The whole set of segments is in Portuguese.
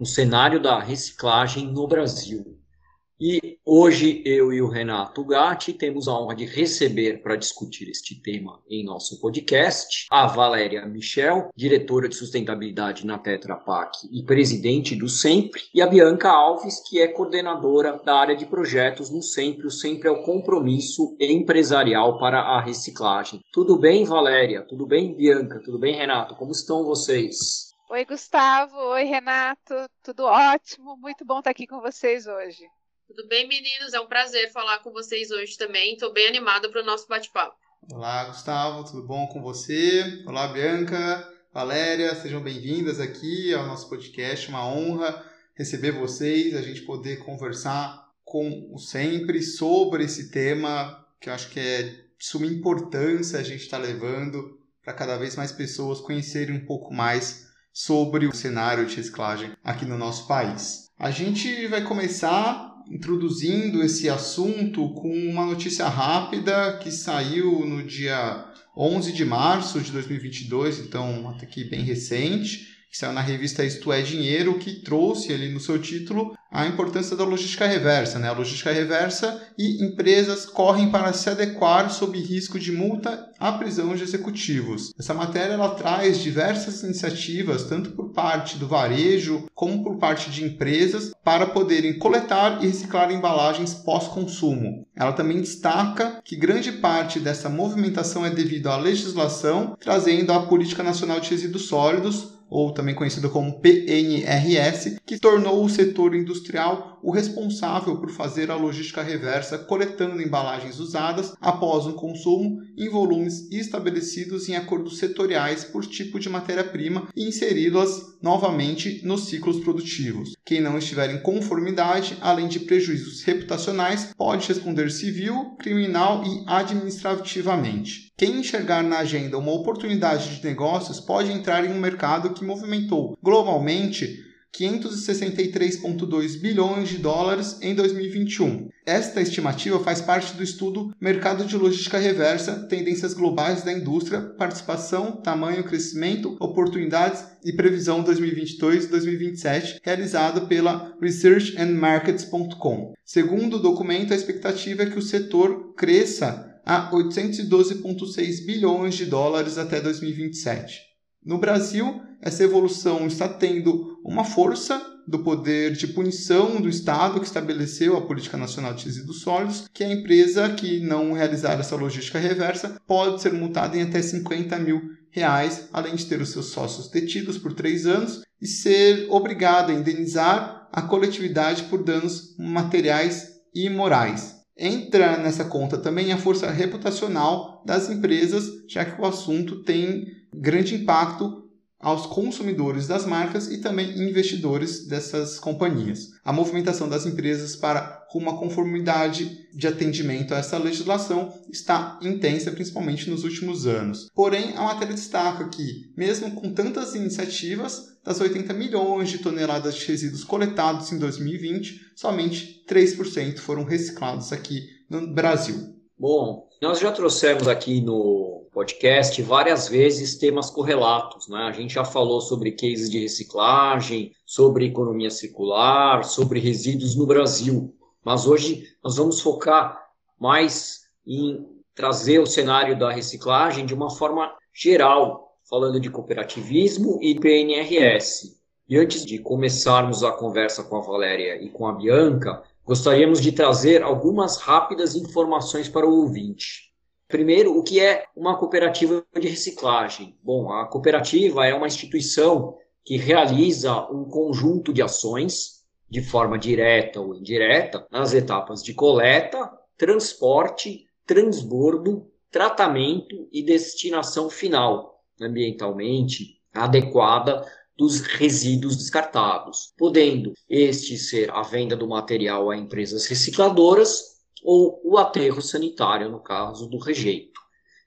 o cenário da reciclagem no Brasil. E hoje eu e o Renato Gatti temos a honra de receber para discutir este tema em nosso podcast a Valéria Michel, diretora de sustentabilidade na Tetra Pak e presidente do Sempre, e a Bianca Alves, que é coordenadora da área de projetos no Sempre. O Sempre é o compromisso empresarial para a reciclagem. Tudo bem, Valéria? Tudo bem, Bianca? Tudo bem, Renato? Como estão vocês? Oi, Gustavo. Oi, Renato. Tudo ótimo. Muito bom estar aqui com vocês hoje. Tudo bem, meninos? É um prazer falar com vocês hoje também. Estou bem animada para o nosso bate-papo. Olá, Gustavo, tudo bom com você? Olá, Bianca, Valéria, sejam bem-vindas aqui ao nosso podcast. Uma honra receber vocês, a gente poder conversar com o sempre sobre esse tema que eu acho que é de suma importância a gente estar tá levando para cada vez mais pessoas conhecerem um pouco mais sobre o cenário de reciclagem aqui no nosso país. A gente vai começar introduzindo esse assunto com uma notícia rápida que saiu no dia 11 de março de 2022, então até aqui bem recente, que saiu na revista Isto é Dinheiro, que trouxe ali no seu título a importância da logística reversa. Né? A logística reversa e empresas correm para se adequar sob risco de multa à prisão de executivos. Essa matéria ela traz diversas iniciativas, tanto por parte do varejo como por parte de empresas, para poderem coletar e reciclar embalagens pós-consumo. Ela também destaca que grande parte dessa movimentação é devido à legislação, trazendo a Política Nacional de Resíduos Sólidos, ou também conhecido como PNRS, que tornou o setor industrial o responsável por fazer a logística reversa coletando embalagens usadas após um consumo em volumes estabelecidos em acordos setoriais por tipo de matéria-prima e inseri-las novamente nos ciclos produtivos. Quem não estiver em conformidade, além de prejuízos reputacionais, pode responder civil, criminal e administrativamente. Quem enxergar na agenda uma oportunidade de negócios pode entrar em um mercado que movimentou globalmente 563,2 bilhões de dólares em 2021. Esta estimativa faz parte do estudo Mercado de Logística Reversa, Tendências Globais da Indústria, Participação, Tamanho, Crescimento, Oportunidades e Previsão 2022-2027, realizado pela researchandmarkets.com. Segundo o documento, a expectativa é que o setor cresça a 812,6 bilhões de dólares até 2027. No Brasil, essa evolução está tendo uma força do poder de punição do Estado que estabeleceu a Política Nacional de Resíduos Sólidos, que a empresa que não realizar essa logística reversa pode ser multada em até 50 mil reais, além de ter os seus sócios detidos por três anos e ser obrigada a indenizar a coletividade por danos materiais e morais. Entra nessa conta também a força reputacional das empresas, já que o assunto tem grande impacto aos consumidores das marcas e também investidores dessas companhias. A movimentação das empresas para uma conformidade de atendimento a essa legislação está intensa, principalmente nos últimos anos. Porém, a matéria destaca que, mesmo com tantas iniciativas, das 80 milhões de toneladas de resíduos coletados em 2020, somente 3% foram reciclados aqui no Brasil. Bom, nós já trouxemos aqui no podcast várias vezes temas correlatos, né? A gente já falou sobre cases de reciclagem, sobre economia circular, sobre resíduos no Brasil. Mas hoje nós vamos focar mais em trazer o cenário da reciclagem de uma forma geral, falando de cooperativismo e PNRS. E antes de começarmos a conversa com a Valéria e com a Bianca, gostaríamos de trazer algumas rápidas informações para o ouvinte. Primeiro, o que é uma cooperativa de reciclagem? Bom, a cooperativa é uma instituição que realiza um conjunto de ações, de forma direta ou indireta, nas etapas de coleta, transporte, transbordo, tratamento e destinação final, ambientalmente adequada dos resíduos descartados, podendo este ser a venda do material a empresas recicladoras ou o aterro sanitário, no caso do rejeito.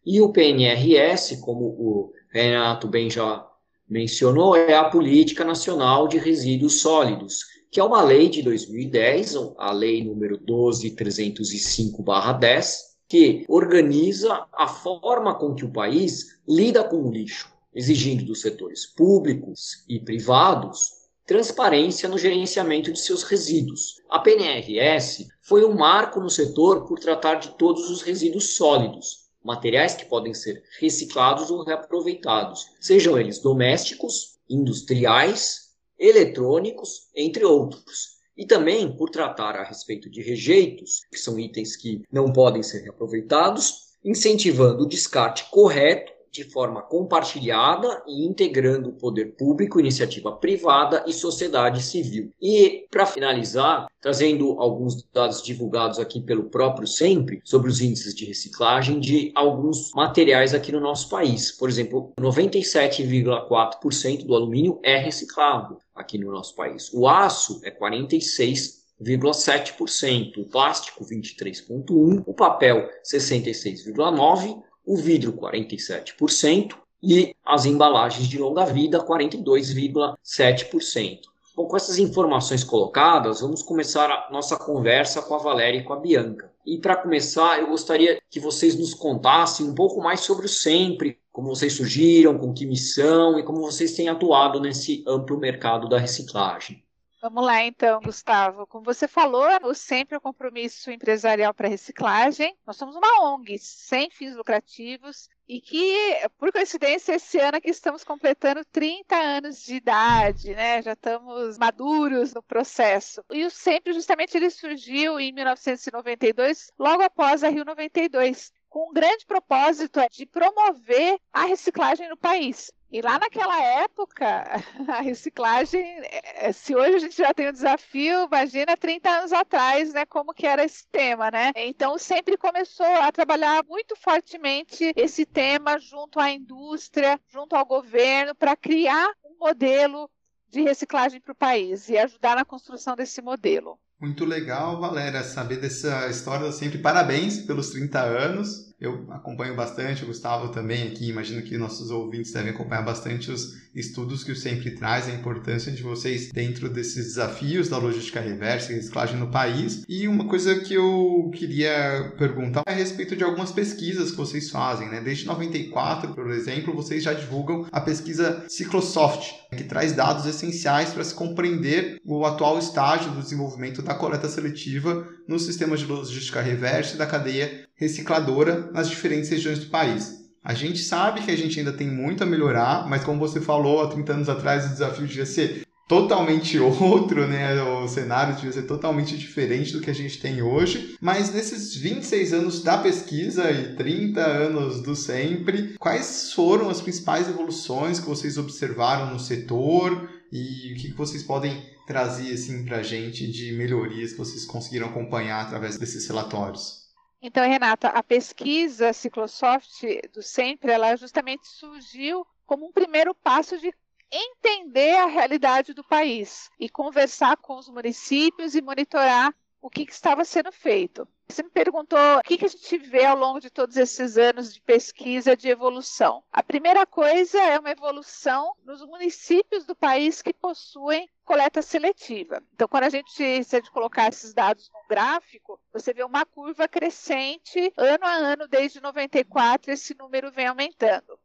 E o PNRS, como o Renato bem já mencionou, é a Política Nacional de Resíduos Sólidos, que é uma lei de 2010, a lei número 12305/10, que organiza a forma com que o país lida com o lixo, exigindo dos setores públicos e privados transparência no gerenciamento de seus resíduos. A PNRS foi um marco no setor por tratar de todos os resíduos sólidos, materiais que podem ser reciclados ou reaproveitados, sejam eles domésticos, industriais eletrônicos, entre outros. E também por tratar a respeito de rejeitos, que são itens que não podem ser reaproveitados, incentivando o descarte correto de forma compartilhada e integrando o poder público, iniciativa privada e sociedade civil. E, para finalizar, trazendo alguns dados divulgados aqui pelo próprio Sempre sobre os índices de reciclagem de alguns materiais aqui no nosso país. Por exemplo, 97,4% do alumínio é reciclado aqui no nosso país. O aço é 46,7%, o plástico 23,1%, o papel 66,9%, o vidro 47% e as embalagens de longa vida 42,7%. Bom, com essas informações colocadas, vamos começar a nossa conversa com a Valéria e com a Bianca. E para começar, eu gostaria que vocês nos contassem um pouco mais sobre o Sempre, como vocês surgiram, com que missão e como vocês têm atuado nesse amplo mercado da reciclagem. Vamos lá então, Gustavo. Como você falou, o Sempre é o compromisso empresarial para reciclagem. Nós somos uma ONG sem fins lucrativos e que, por coincidência, esse ano aqui estamos completando 30 anos de idade, né? Já estamos maduros no processo. E o Sempre, justamente, ele surgiu em 1992, logo após a Rio 92, com um grande propósito de promover a reciclagem no país. E lá naquela época, a reciclagem, eh, se hoje a gente já tem o um desafio, imagina 30 anos atrás, né, como que era esse tema, né? Então sempre começou a trabalhar muito fortemente esse tema junto à indústria, junto ao governo, para criar um modelo de reciclagem para o país e ajudar na construção desse modelo. Muito legal, Valéria, saber dessa história sempre. Parabéns pelos 30 anos. Eu acompanho bastante, o Gustavo também aqui, imagino que nossos ouvintes devem acompanhar bastante os estudos que o Sempre traz, a importância de vocês dentro desses desafios da logística reversa e reciclagem no país. E uma coisa que eu queria perguntar é a respeito de algumas pesquisas que vocês fazem, né? Desde 94, por exemplo, vocês já divulgam a pesquisa Ciclosoft, que traz dados essenciais para se compreender o atual estágio do desenvolvimento da coleta seletiva nos sistemas de logística reversa e da cadeia recicladora nas diferentes regiões do país. A gente sabe que a gente ainda tem muito a melhorar, mas como você falou, há 30 anos atrás o desafio devia ser totalmente outro, né? O cenário devia ser totalmente diferente do que a gente tem hoje. Mas nesses 26 anos da pesquisa e 30 anos do sempre, quais foram as principais evoluções que vocês observaram no setor e o que vocês podem trazer assim para a gente de melhorias que vocês conseguiram acompanhar através desses relatórios? Então, Renata, a pesquisa Ciclosoft do Sempre, ela justamente surgiu como um primeiro passo de entender a realidade do país e conversar com os municípios e monitorar o que, que estava sendo feito. Você me perguntou o que, que a gente vê ao longo de todos esses anos de pesquisa de evolução. A primeira coisa é uma evolução nos municípios do país que possuem coleta seletiva. Então, quando a gente, se a gente colocar esses dados no gráfico, você vê uma curva crescente ano a ano, desde 94, esse número vem aumentando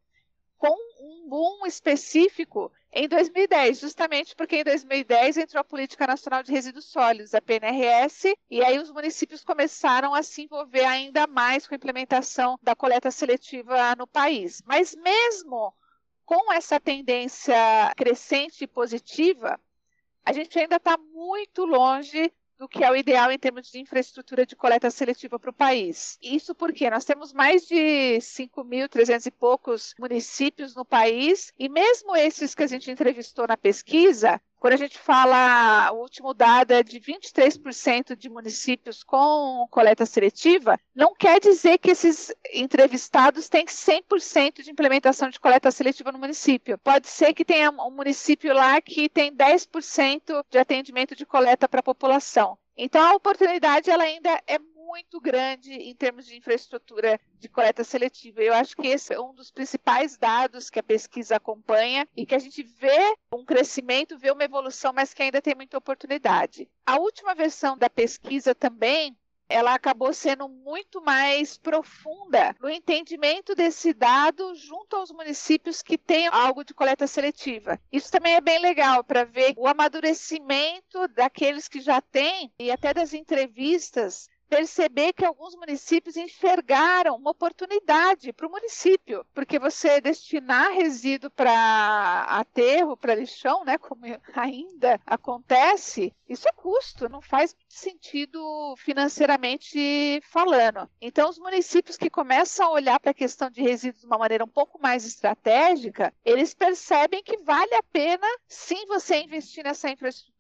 com um boom específico em 2010, justamente porque em 2010 entrou a Política Nacional de Resíduos Sólidos, a PNRS, e aí os municípios começaram a se envolver ainda mais com a implementação da coleta seletiva no país. Mas mesmo com essa tendência crescente e positiva, a gente ainda está muito longe do que é o ideal em termos de infraestrutura de coleta seletiva para o país. Isso porque nós temos mais de 5.300 e poucos municípios no país, e mesmo esses que a gente entrevistou na pesquisa, Quando a gente fala, o último dado é de 23% de municípios com coleta seletiva, não quer dizer que esses entrevistados têm 100% de implementação de coleta seletiva no município. Pode ser que tenha um município lá que tem 10% de atendimento de coleta para a população. Então, a oportunidade ela ainda é muito grande em termos de infraestrutura de coleta seletiva. Eu acho que esse é um dos principais dados que a pesquisa acompanha e que a gente vê um crescimento, vê uma evolução, mas que ainda tem muita oportunidade. A última versão da pesquisa também ela acabou sendo muito mais profunda no entendimento desse dado junto aos municípios que têm algo de coleta seletiva. Isso também é bem legal para ver o amadurecimento daqueles que já têm e até das entrevistas perceber que alguns municípios enxergaram uma oportunidade para o município, porque você destinar resíduo para aterro, para lixão, né, como ainda acontece, isso é custo, não faz sentido financeiramente falando. Então, os municípios que começam a olhar para a questão de resíduos de uma maneira um pouco mais estratégica, eles percebem que vale a pena sim você investir nessa infraestrutura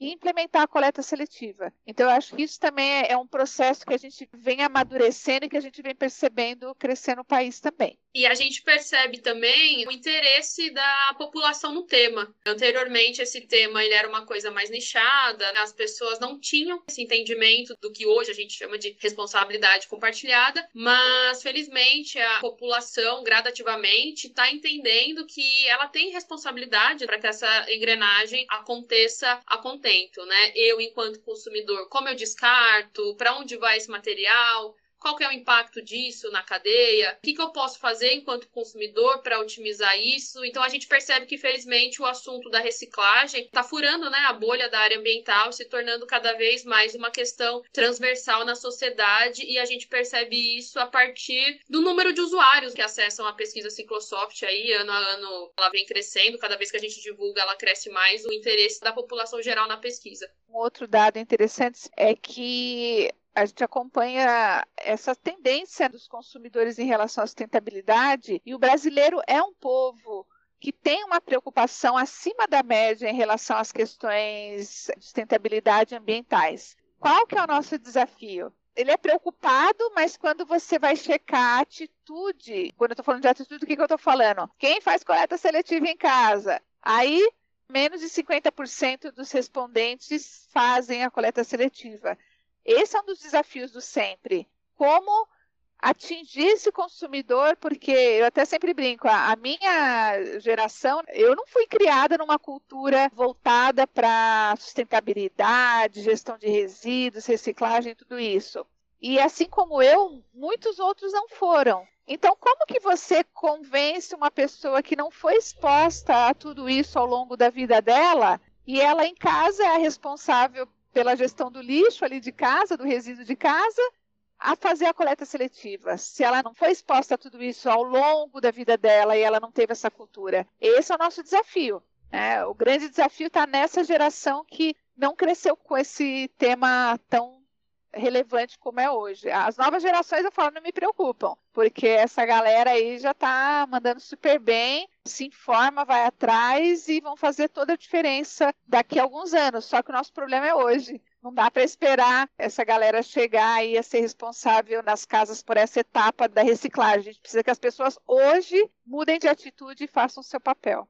e implementar a coleta seletiva. Então, eu acho que isso também é um processo que a gente vem amadurecendo e que a gente vem percebendo crescer no país também. E a gente percebe também o interesse da população no tema. Anteriormente, esse tema ele era uma coisa mais nichada, né? as pessoas não tinham esse entendimento do que hoje a gente chama de responsabilidade compartilhada, mas felizmente a população gradativamente está entendendo que ela tem responsabilidade para que essa engrenagem aconteça a contento, né? Eu, enquanto consumidor, como eu descarto, para onde vai esse material, qual que é o impacto disso na cadeia? O que, que eu posso fazer enquanto consumidor para otimizar isso? Então a gente percebe que, felizmente, o assunto da reciclagem está furando né, a bolha da área ambiental, se tornando cada vez mais uma questão transversal na sociedade, e a gente percebe isso a partir do número de usuários que acessam a pesquisa Ciclosoft aí, ano a ano ela vem crescendo, cada vez que a gente divulga, ela cresce mais o interesse da população geral na pesquisa. Um outro dado interessante é que a gente acompanha essa tendência dos consumidores em relação à sustentabilidade e o brasileiro é um povo que tem uma preocupação acima da média em relação às questões de sustentabilidade ambientais. Qual que é o nosso desafio? Ele é preocupado, mas quando você vai checar a atitude, quando eu estou falando de atitude, o que, que eu estou falando? Quem faz coleta seletiva em casa? Aí, menos de 50% dos respondentes fazem a coleta seletiva. Esse é um dos desafios do sempre. Como atingir esse consumidor, porque eu até sempre brinco, a, minha geração, eu não fui criada numa cultura voltada para sustentabilidade, gestão de resíduos, reciclagem, tudo isso. E assim como eu, muitos outros não foram. Então, como que você convence uma pessoa que não foi exposta a tudo isso ao longo da vida dela e ela em casa é a responsável pela gestão do lixo ali de casa, do resíduo de casa, a fazer a coleta seletiva. Se ela não foi exposta a tudo isso ao longo da vida dela e ela não teve essa cultura, esse é o nosso desafio. Né? O grande desafio está nessa geração que não cresceu com esse tema tão relevante como é hoje. As novas gerações, eu falo, não me preocupam, porque essa galera aí já está mandando super bem, se informa, vai atrás e vão fazer toda a diferença daqui a alguns anos. Só que o nosso problema é hoje. Não dá para esperar essa galera chegar a ser responsável nas casas por essa etapa da reciclagem. A gente precisa que as pessoas hoje mudem de atitude e façam o seu papel.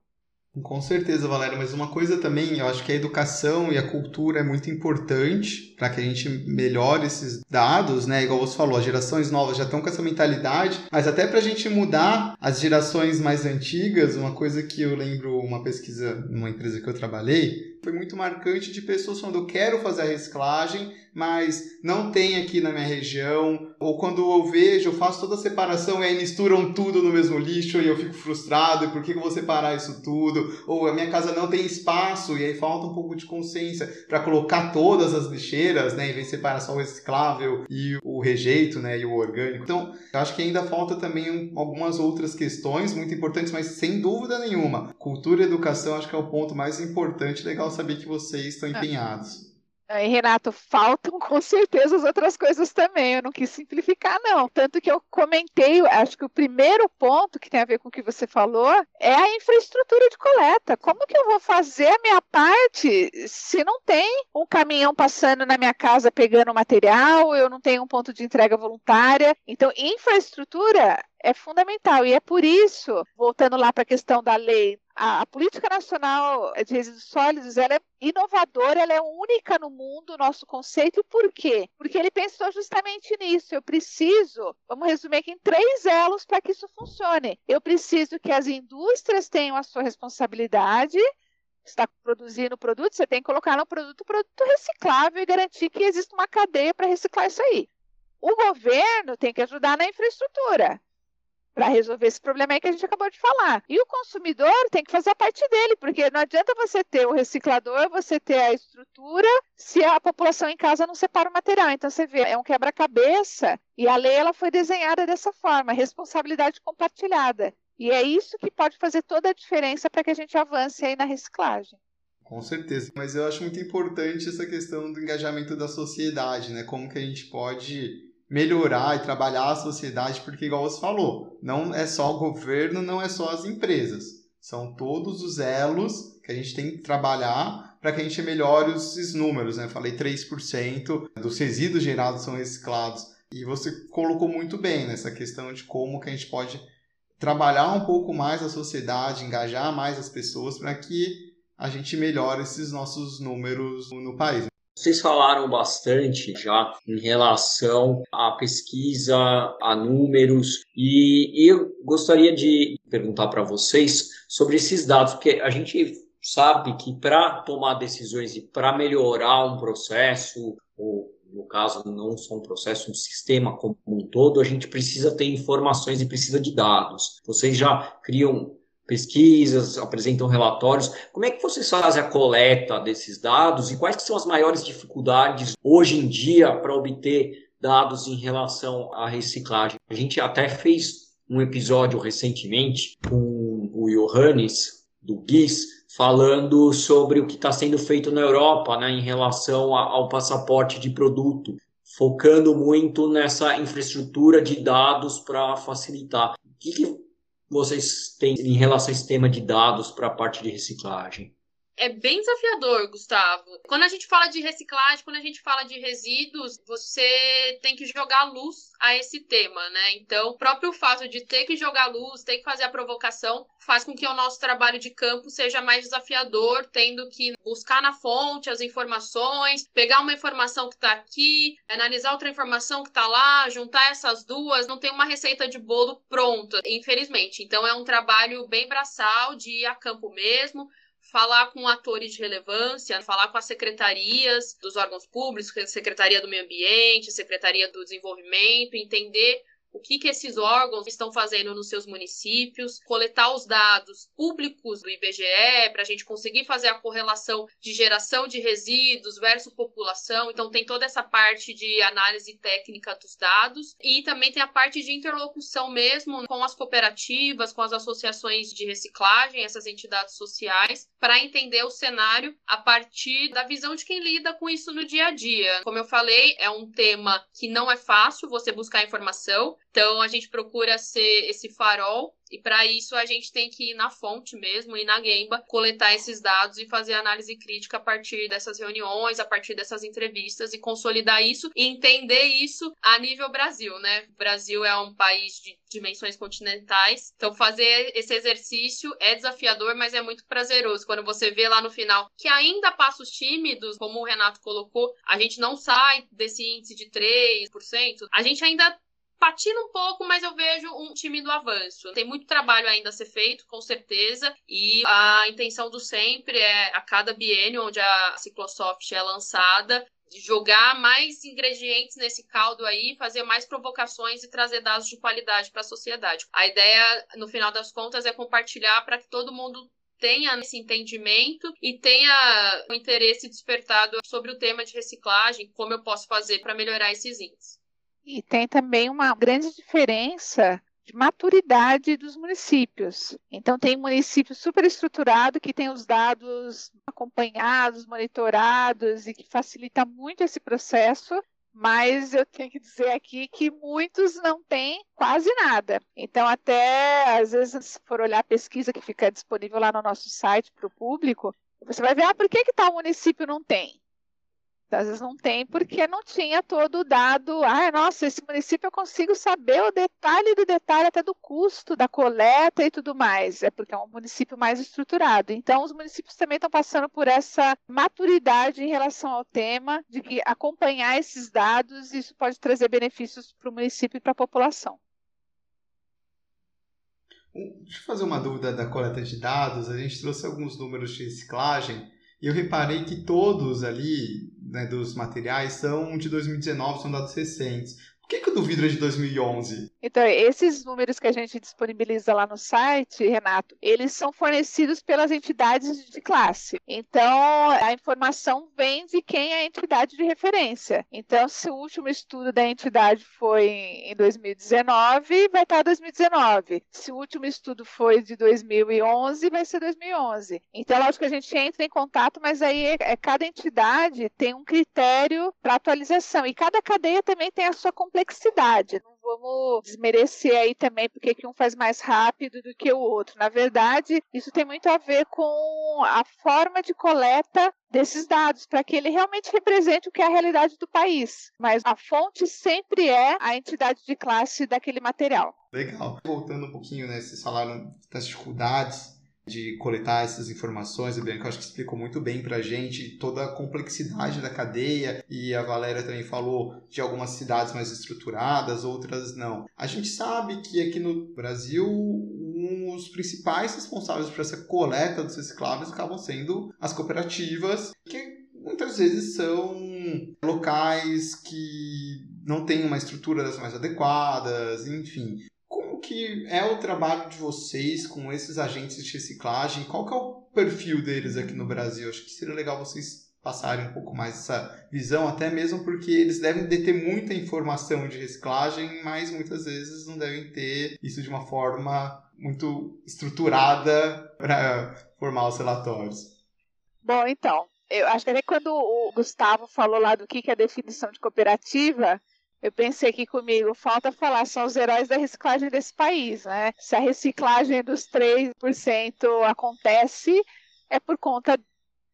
Com certeza, Valéria, mas uma coisa também, eu acho que a educação e a cultura é muito importante para que a gente melhore esses dados, né? Igual você falou, as gerações novas já estão com essa mentalidade, mas até para a gente mudar as gerações mais antigas, uma coisa que eu lembro, uma pesquisa numa empresa que eu trabalhei, foi muito marcante de pessoas falando: eu quero fazer a reciclagem, mas não tem aqui na minha região. Ou quando eu vejo, eu faço toda a separação e aí misturam tudo no mesmo lixo e eu fico frustrado: e por que eu vou separar isso tudo? Ou a minha casa não tem espaço e aí falta um pouco de consciência para colocar todas as lixeiras, né? Em vez de separar só o reciclável e o rejeito, né? E o orgânico. Então, eu acho que ainda falta também algumas outras questões muito importantes, mas sem dúvida nenhuma, cultura e educação acho que é o ponto mais importante legal saber que vocês estão é. empenhados. Aí, Renato, faltam com certeza as outras coisas também. Eu não quis simplificar, não. Tanto que eu comentei, acho que o primeiro ponto que tem a ver com o que você falou é a infraestrutura de coleta. Como que eu vou fazer a minha parte se não tem um caminhão passando na minha casa pegando material, eu não tenho um ponto de entrega voluntária? Então, infraestrutura é fundamental. E é por isso, voltando lá para a questão da lei, a, a, política nacional de resíduos sólidos ela é inovadora, ela é única no mundo, o nosso conceito. Por quê? Porque ele pensou justamente nisso. Eu preciso, vamos resumir aqui em três elos para que isso funcione. Eu preciso que as indústrias tenham a sua responsabilidade, está produzindo produto, você tem que colocar no produto produto reciclável e garantir que existe uma cadeia para reciclar isso aí. O governo tem que ajudar na infraestrutura para resolver esse problema aí que a gente acabou de falar. E o consumidor tem que fazer a parte dele, porque não adianta você ter o reciclador, você ter a estrutura, se a população em casa não separa o material. Então você vê, é um quebra-cabeça e a lei ela foi desenhada dessa forma, responsabilidade compartilhada. E é isso que pode fazer toda a diferença para que a gente avance aí na reciclagem. Com certeza, mas eu acho muito importante essa questão do engajamento da sociedade, né? Como que a gente pode melhorar e trabalhar a sociedade, porque, igual você falou, não é só o governo, não é só as empresas. São todos os elos que a gente tem que trabalhar para que a gente melhore esses números. Né? Falei 3% dos resíduos gerados são reciclados. E você colocou muito bem nessa questão de como que a gente pode trabalhar um pouco mais a sociedade, engajar mais as pessoas para que a gente melhore esses nossos números no país. Vocês falaram bastante já em relação à pesquisa, a números, e eu gostaria de perguntar para vocês sobre esses dados, porque a gente sabe que para tomar decisões e para melhorar um processo, ou no caso não só um processo, um sistema como um todo, a gente precisa ter informações e precisa de dados. Vocês já criam pesquisas, apresentam relatórios. Como é que vocês fazem a coleta desses dados e quais são as maiores dificuldades hoje em dia para obter dados em relação à reciclagem? A gente até fez um episódio recentemente com o Johannes, do GIS, falando sobre o que está sendo feito na Europa né, em relação ao passaporte de produto, focando muito nessa infraestrutura de dados para facilitar. O que, que vocês têm em relação a esse tema de dados para a parte de reciclagem? É bem desafiador, Gustavo. Quando a gente fala de reciclagem, quando a gente fala de resíduos, você tem que jogar luz a esse tema, né? Então, o próprio fato de ter que jogar luz, ter que fazer a provocação, faz com que o nosso trabalho de campo seja mais desafiador, tendo que buscar na fonte as informações, pegar uma informação que está aqui, analisar outra informação que está lá, juntar essas duas, não tem uma receita de bolo pronta, infelizmente. Então, é um trabalho bem braçal de ir a campo mesmo falar com atores de relevância, falar com as secretarias dos órgãos públicos, Secretaria do Meio Ambiente, Secretaria do Desenvolvimento, entender o que, que esses órgãos estão fazendo nos seus municípios, coletar os dados públicos do IBGE para a gente conseguir fazer a correlação de geração de resíduos versus população. Então, tem toda essa parte de análise técnica dos dados e também tem a parte de interlocução mesmo com as cooperativas, com as associações de reciclagem, essas entidades sociais, para entender o cenário a partir da visão de quem lida com isso no dia a dia. Como eu falei, é um tema que não é fácil você buscar informação. Então a gente procura ser esse farol e para isso a gente tem que ir na fonte mesmo, ir na Gemba, coletar esses dados e fazer análise crítica a partir dessas reuniões, a partir dessas entrevistas e consolidar isso e entender isso a nível Brasil, né? O Brasil é um país de dimensões continentais, então fazer esse exercício é desafiador, mas é muito prazeroso quando você vê lá no final que ainda passos tímidos, como o Renato colocou, a gente não sai desse índice de 3%, a gente ainda patina um pouco, mas eu vejo um time do avanço. Tem muito trabalho ainda a ser feito, com certeza, e a intenção do sempre é, a cada biênio onde a Ciclosoft é lançada, jogar mais ingredientes nesse caldo aí, fazer mais provocações e trazer dados de qualidade para a sociedade. A ideia, no final das contas, é compartilhar para que todo mundo tenha esse entendimento e tenha o interesse despertado sobre o tema de reciclagem, como eu posso fazer para melhorar esses índices. E tem também uma grande diferença de maturidade dos municípios. Então, tem município super estruturado que tem os dados acompanhados, monitorados e que facilita muito esse processo, mas eu tenho que dizer aqui que muitos não têm quase nada. Então, até às vezes, se for olhar a pesquisa que fica disponível lá no nosso site para o público, você vai ver, ah, por que, que tal município não tem? Às vezes não tem porque não tinha todo o dado. Ah, nossa, esse município eu consigo saber o detalhe do detalhe até do custo da coleta e tudo mais. É porque é um município mais estruturado. Então, os municípios também estão passando por essa maturidade em relação ao tema de que acompanhar esses dados isso pode trazer benefícios para o município e para a população. Deixa eu fazer uma dúvida da coleta de dados. A gente trouxe alguns números de reciclagem eu reparei que todos ali, né, dos materiais, são de 2019, são dados recentes. Por que, que o do vidro é de 2011? Então, esses números que a gente disponibiliza lá no site, Renato, eles são fornecidos pelas entidades de classe. Então, a informação vem de quem é a entidade de referência. Então, se o último estudo da entidade foi em 2019, vai estar 2019. Se o último estudo foi de 2011, vai ser 2011. Então, lógico que a gente entra em contato, mas aí é, cada entidade tem um critério para atualização. E cada cadeia também tem a sua complexidade complexidade. Não vamos desmerecer aí também porque que um faz mais rápido do que o outro. Na verdade, isso tem muito a ver com a forma de coleta desses dados, para que ele realmente represente o que é a realidade do país. Mas a fonte sempre é a entidade de classe daquele material. Legal. Voltando um pouquinho, né, vocês falaram das dificuldades de coletar essas informações. A Bianca acho que explicou muito bem para a gente toda a complexidade da cadeia e a Valéria também falou de algumas cidades mais estruturadas, outras não. A gente sabe que aqui no Brasil um, principais responsáveis por essa coleta dos recicláveis acabam sendo as cooperativas, que muitas vezes são locais que não têm uma estrutura das mais adequadas, enfim que é o trabalho de vocês com esses agentes de reciclagem? Qual que é o perfil deles aqui no Brasil? Acho que seria legal vocês passarem um pouco mais essa visão, até mesmo porque eles devem ter muita informação de reciclagem, mas muitas vezes não devem ter isso de uma forma muito estruturada para formar os relatórios. Bom, então, eu acho que até quando o Gustavo falou lá do que é a definição de cooperativa, eu pensei aqui comigo, falta falar, são os heróis da reciclagem desse país, né? Se a reciclagem dos 3% acontece, é por conta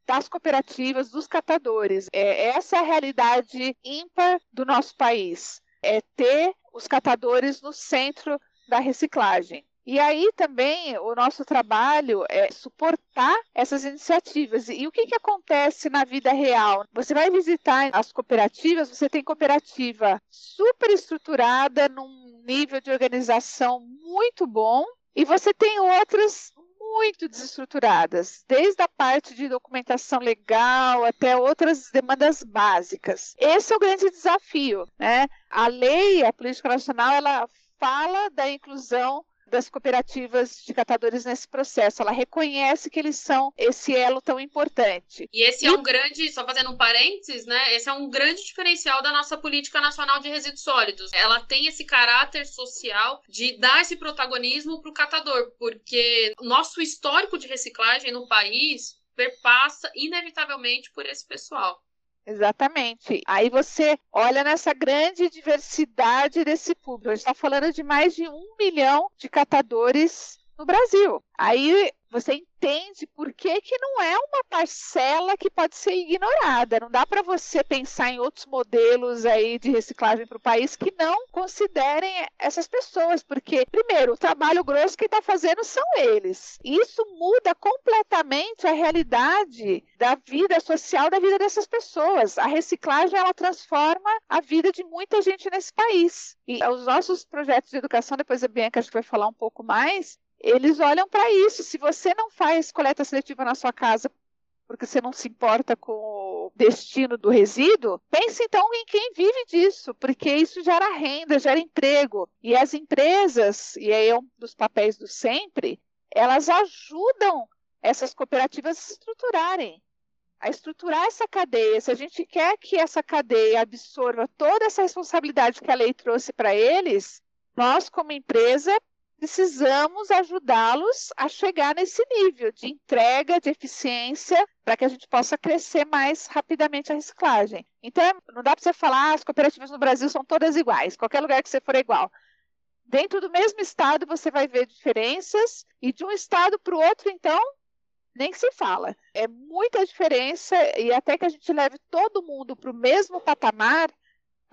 das cooperativas, dos catadores. É, essa é a realidade ímpar do nosso país. É ter os catadores no centro da reciclagem. E aí também o nosso trabalho é suportar essas iniciativas. E o que, que acontece na vida real? Você vai visitar as cooperativas, você tem cooperativa super estruturada, num nível de organização muito bom, e você tem outras muito desestruturadas, desde a parte de documentação legal até outras demandas básicas. Esse é o grande desafio, né? A lei, a política nacional, ela fala da inclusão das cooperativas de catadores nesse processo. Ela reconhece que eles são esse elo tão importante. E esse é um grande, só fazendo um parênteses, né? Esse é um grande diferencial da nossa política nacional de resíduos sólidos. Ela tem esse caráter social de dar esse protagonismo para o catador, porque nosso histórico de reciclagem no país perpassa inevitavelmente por esse pessoal. Exatamente. Aí você olha nessa grande diversidade desse público. A gente está falando de mais de um milhão de catadores no Brasil. Aí você entende por que, que não é uma parcela que pode ser ignorada. Não dá para você pensar em outros modelos aí de reciclagem para o país que não considerem essas pessoas, porque, primeiro, o trabalho grosso que está fazendo são eles. Isso muda completamente a realidade da vida social da vida dessas pessoas. A reciclagem ela transforma a vida de muita gente nesse país. E os nossos projetos de educação, depois a Bianca acho que vai falar um pouco mais, eles olham para isso. Se você não faz coleta seletiva na sua casa porque você não se importa com o destino do resíduo, pense então em quem vive disso, porque isso gera renda, gera emprego. E as empresas, e aí é um dos papéis do sempre, elas ajudam essas cooperativas a se estruturarem, a estruturar essa cadeia. Se a gente quer que essa cadeia absorva toda essa responsabilidade que a lei trouxe para eles, Nós, como empresa, precisamos ajudá-los a chegar nesse nível de entrega, de eficiência, para que a gente possa crescer mais rapidamente a reciclagem. Então, não dá para você falar, ah, as cooperativas no Brasil são todas iguais, qualquer lugar que você for é igual. Dentro do mesmo estado, você vai ver diferenças, e de um estado para o outro, então, nem se fala. É muita diferença, e até que a gente leve todo mundo para o mesmo patamar,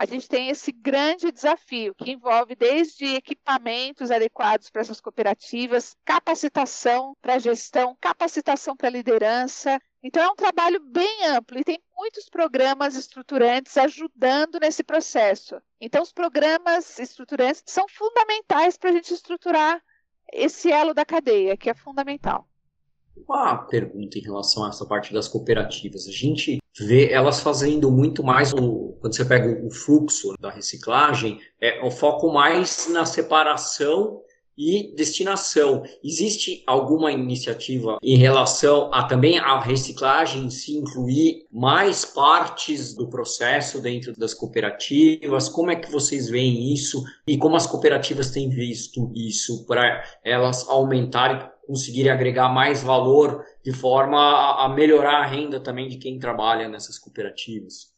a gente tem esse grande desafio que envolve desde equipamentos adequados para essas cooperativas, capacitação para gestão, capacitação para liderança. Então, é um trabalho bem amplo e tem muitos programas estruturantes ajudando nesse processo. Então, os programas estruturantes são fundamentais para a gente estruturar esse elo da cadeia, que é fundamental. Uma pergunta em relação a essa parte das cooperativas. A gente vê elas fazendo muito mais, o, quando você pega o fluxo da reciclagem, é o foco mais na separação e destinação. Existe alguma iniciativa em relação a também a reciclagem se incluir mais partes do processo dentro das cooperativas? Como é que vocês veem isso e como as cooperativas têm visto isso para elas aumentarem conseguirem agregar mais valor de forma a, a melhorar a renda também de quem trabalha nessas cooperativas.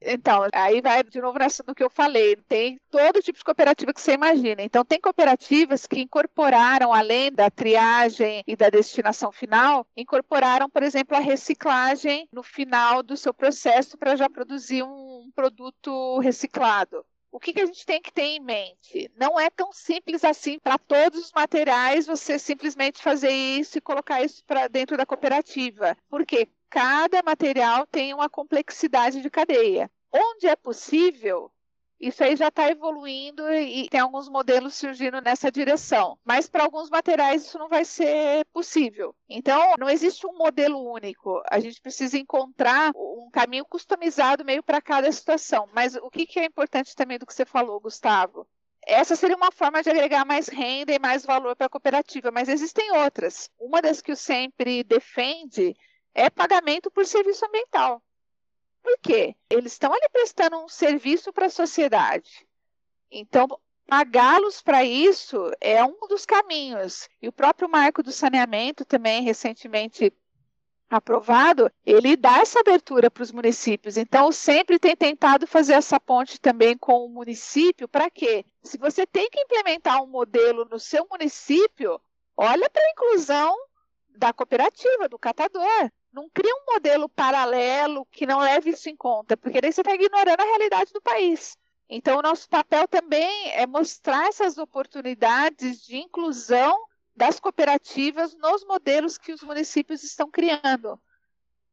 Então, aí vai de novo no que eu falei, tem todo tipo de cooperativa que você imagina. Então, tem cooperativas que incorporaram, além da triagem e da destinação final, incorporaram, por exemplo, a reciclagem no final do seu processo para já produzir um produto reciclado o que, que, a gente tem que ter em mente? Não é tão simples assim para todos os materiais você simplesmente fazer isso e colocar isso para dentro da cooperativa. Porque cada material tem uma complexidade de cadeia. Onde é possível, isso aí já está evoluindo e tem alguns modelos surgindo nessa direção. Mas para alguns materiais isso não vai ser possível. Então, não existe um modelo único. A gente precisa encontrar um caminho customizado meio para cada situação. Mas o que, que é importante também do que você falou, Gustavo? Essa seria uma forma de agregar mais renda e mais valor para a cooperativa, mas existem outras. Uma das que o Sempre defende é pagamento por serviço ambiental. Por quê? Eles estão ali prestando um serviço para a sociedade. Então, pagá-los para isso é um dos caminhos. E o próprio marco do saneamento, também recentemente aprovado, ele dá essa abertura para os municípios. Então, sempre tem tentado fazer essa ponte também com o município. Para quê? Se você tem que implementar um modelo no seu município, olha para a inclusão da cooperativa, do catador. Não cria um modelo paralelo que não leve isso em conta, porque daí você está ignorando a realidade do país. Então, o nosso papel também é mostrar essas oportunidades de inclusão das cooperativas nos modelos que os municípios estão criando.